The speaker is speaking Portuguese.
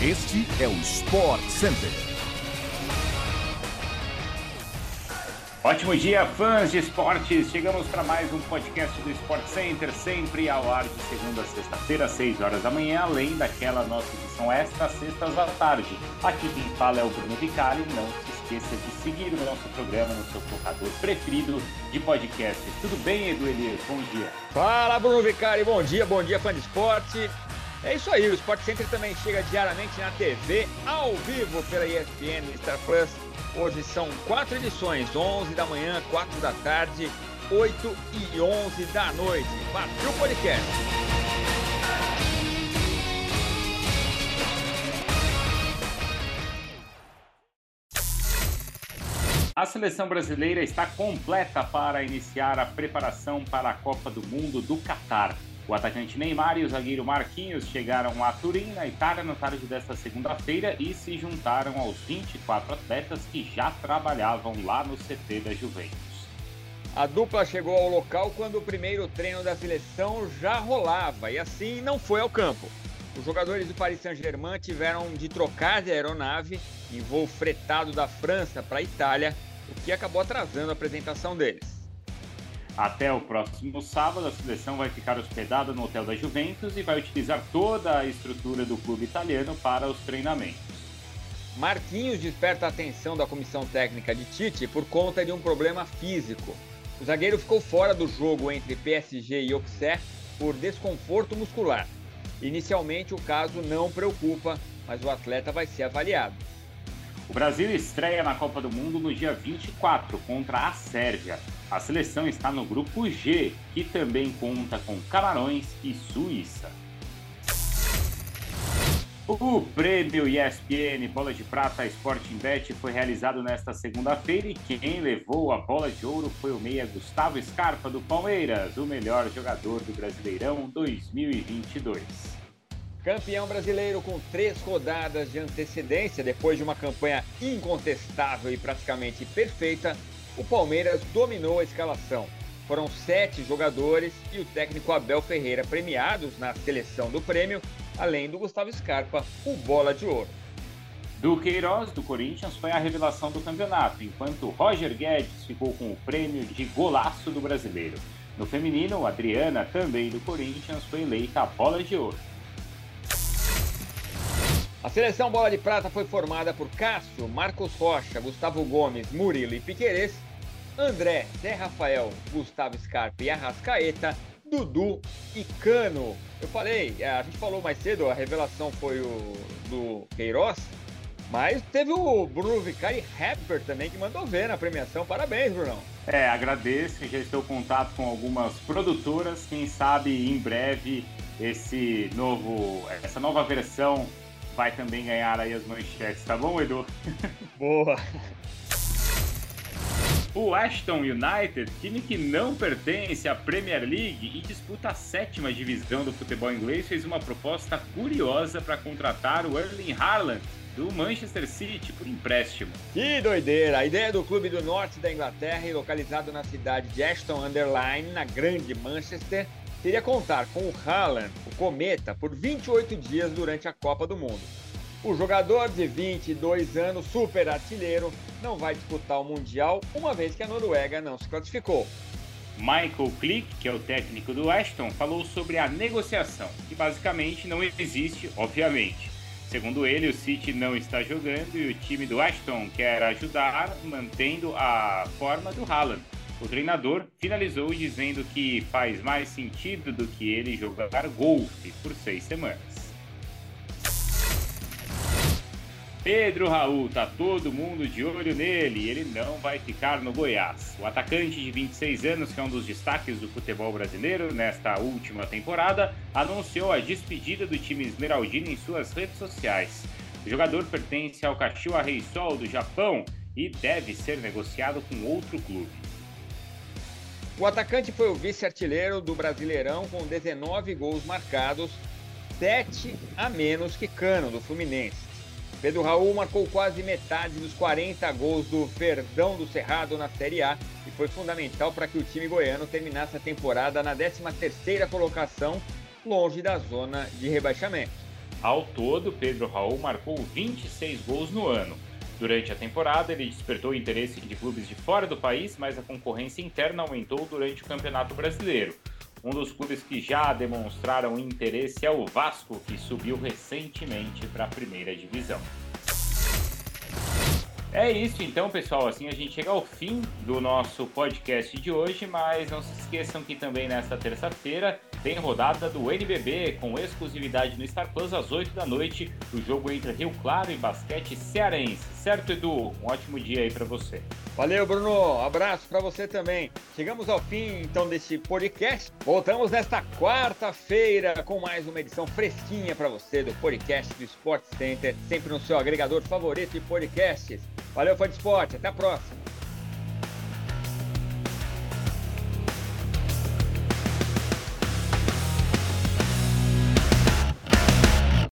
Este é o Sport Center. Ótimo dia, fãs de esportes! Chegamos para mais um podcast do Sport Center, sempre ao ar de segunda a sexta-feira, às 6 horas da manhã, além daquela nossa edição extra, sextas à tarde. Aqui quem fala é o Bruno Vicari. Não se esqueça de seguir o nosso programa no seu tocador preferido de podcast. Tudo bem, Edu Elias? Bom dia. Fala, Bruno Vicari. Bom dia, bom dia, fã de esporte. É isso aí, o Sport Center também chega diariamente na TV, ao vivo pela ESPN Star Plus. Hoje são quatro edições, 11 da manhã, 4 da tarde, 8 e 11 da noite. Partiu o podcast. A seleção brasileira está completa para iniciar a preparação para a Copa do Mundo do Catar. O atacante Neymar e o zagueiro Marquinhos chegaram a Turim, na Itália, na tarde desta segunda-feira e se juntaram aos 24 atletas que já trabalhavam lá no CT da Juventus. A dupla chegou ao local quando o primeiro treino da seleção já rolava e assim não foi ao campo. Os jogadores do Paris Saint-Germain tiveram de trocar de aeronave em voo fretado da França para a Itália, o que acabou atrasando a apresentação deles. Até o próximo sábado, a seleção vai ficar hospedada no hotel da Juventus e vai utilizar toda a estrutura do clube italiano para os treinamentos. Marquinhos desperta a atenção da comissão técnica de Tite por conta de um problema físico. O zagueiro ficou fora do jogo entre PSG e Auxerre por desconforto muscular. Inicialmente, o caso não preocupa, mas o atleta vai ser avaliado. O Brasil estreia na Copa do Mundo no dia 24 contra a Sérvia. A seleção está no grupo G, que também conta com Camarões e Suíça. O prêmio ESPN Bola de Prata Sporting Bet foi realizado nesta segunda-feira e quem levou a bola de ouro foi o meia Gustavo Scarpa do Palmeiras, o melhor jogador do Brasileirão 2022. Campeão brasileiro com três rodadas de antecedência, depois de uma campanha incontestável e praticamente perfeita, o Palmeiras dominou a escalação. Foram sete jogadores e o técnico Abel Ferreira premiados na seleção do prêmio, além do Gustavo Scarpa, o bola de ouro. Duqueiroz, do Corinthians, foi a revelação do campeonato, enquanto Roger Guedes ficou com o prêmio de golaço do brasileiro. No feminino, Adriana, também do Corinthians, foi eleita a bola de ouro. A seleção Bola de Prata foi formada por Cássio, Marcos Rocha, Gustavo Gomes, Murilo e Piqueires André, Zé Rafael, Gustavo Scarpa e Arrascaeta, Dudu e Cano. Eu falei, é, a gente falou mais cedo, a revelação foi o do Queiroz, mas teve o Bruno Vicari Rapper também que mandou ver na premiação. Parabéns, Brunão. É, agradeço, já estou em contato com algumas produtoras, quem sabe em breve esse novo, essa nova versão vai também ganhar aí as manchetes, tá bom, Edu? Boa. O Ashton United, time que não pertence à Premier League e disputa a sétima divisão do futebol inglês, fez uma proposta curiosa para contratar o Erling Haaland do Manchester City por empréstimo. Que doideira! A ideia do clube do norte da Inglaterra e localizado na cidade de Ashton Underline, na grande Manchester, seria contar com o Haaland, o Cometa, por 28 dias durante a Copa do Mundo. O jogador de 22 anos, super artilheiro, não vai disputar o Mundial, uma vez que a Noruega não se classificou. Michael Click, que é o técnico do Ashton, falou sobre a negociação, que basicamente não existe, obviamente. Segundo ele, o City não está jogando e o time do Ashton quer ajudar mantendo a forma do Haaland. O treinador finalizou dizendo que faz mais sentido do que ele jogar golfe por seis semanas. Pedro Raul, tá todo mundo de olho nele ele não vai ficar no Goiás. O atacante de 26 anos, que é um dos destaques do futebol brasileiro nesta última temporada, anunciou a despedida do time esmeraldino em suas redes sociais. O jogador pertence ao Kashiwa Reysol do Japão e deve ser negociado com outro clube. O atacante foi o vice-artilheiro do Brasileirão com 19 gols marcados, 7 a menos que Cano do Fluminense. Pedro Raul marcou quase metade dos 40 gols do Verdão do Cerrado na Série A e foi fundamental para que o time goiano terminasse a temporada na 13ª colocação, longe da zona de rebaixamento. Ao todo, Pedro Raul marcou 26 gols no ano. Durante a temporada, ele despertou interesse de clubes de fora do país, mas a concorrência interna aumentou durante o Campeonato Brasileiro. Um dos clubes que já demonstraram interesse é o Vasco, que subiu recentemente para a primeira divisão. É isso então, pessoal. Assim a gente chega ao fim do nosso podcast de hoje, mas não se esqueçam que também nesta terça-feira tem rodada do NBB com exclusividade no Star Plus às 8 da noite, o jogo entre Rio Claro e Basquete Cearense. Certo, Edu? Um ótimo dia aí para você. Valeu, Bruno. Abraço para você também. Chegamos ao fim então desse podcast. Voltamos nesta quarta-feira com mais uma edição fresquinha para você do podcast do Sport Center, sempre no seu agregador favorito de podcasts. Valeu, fã de esporte. Até a próxima.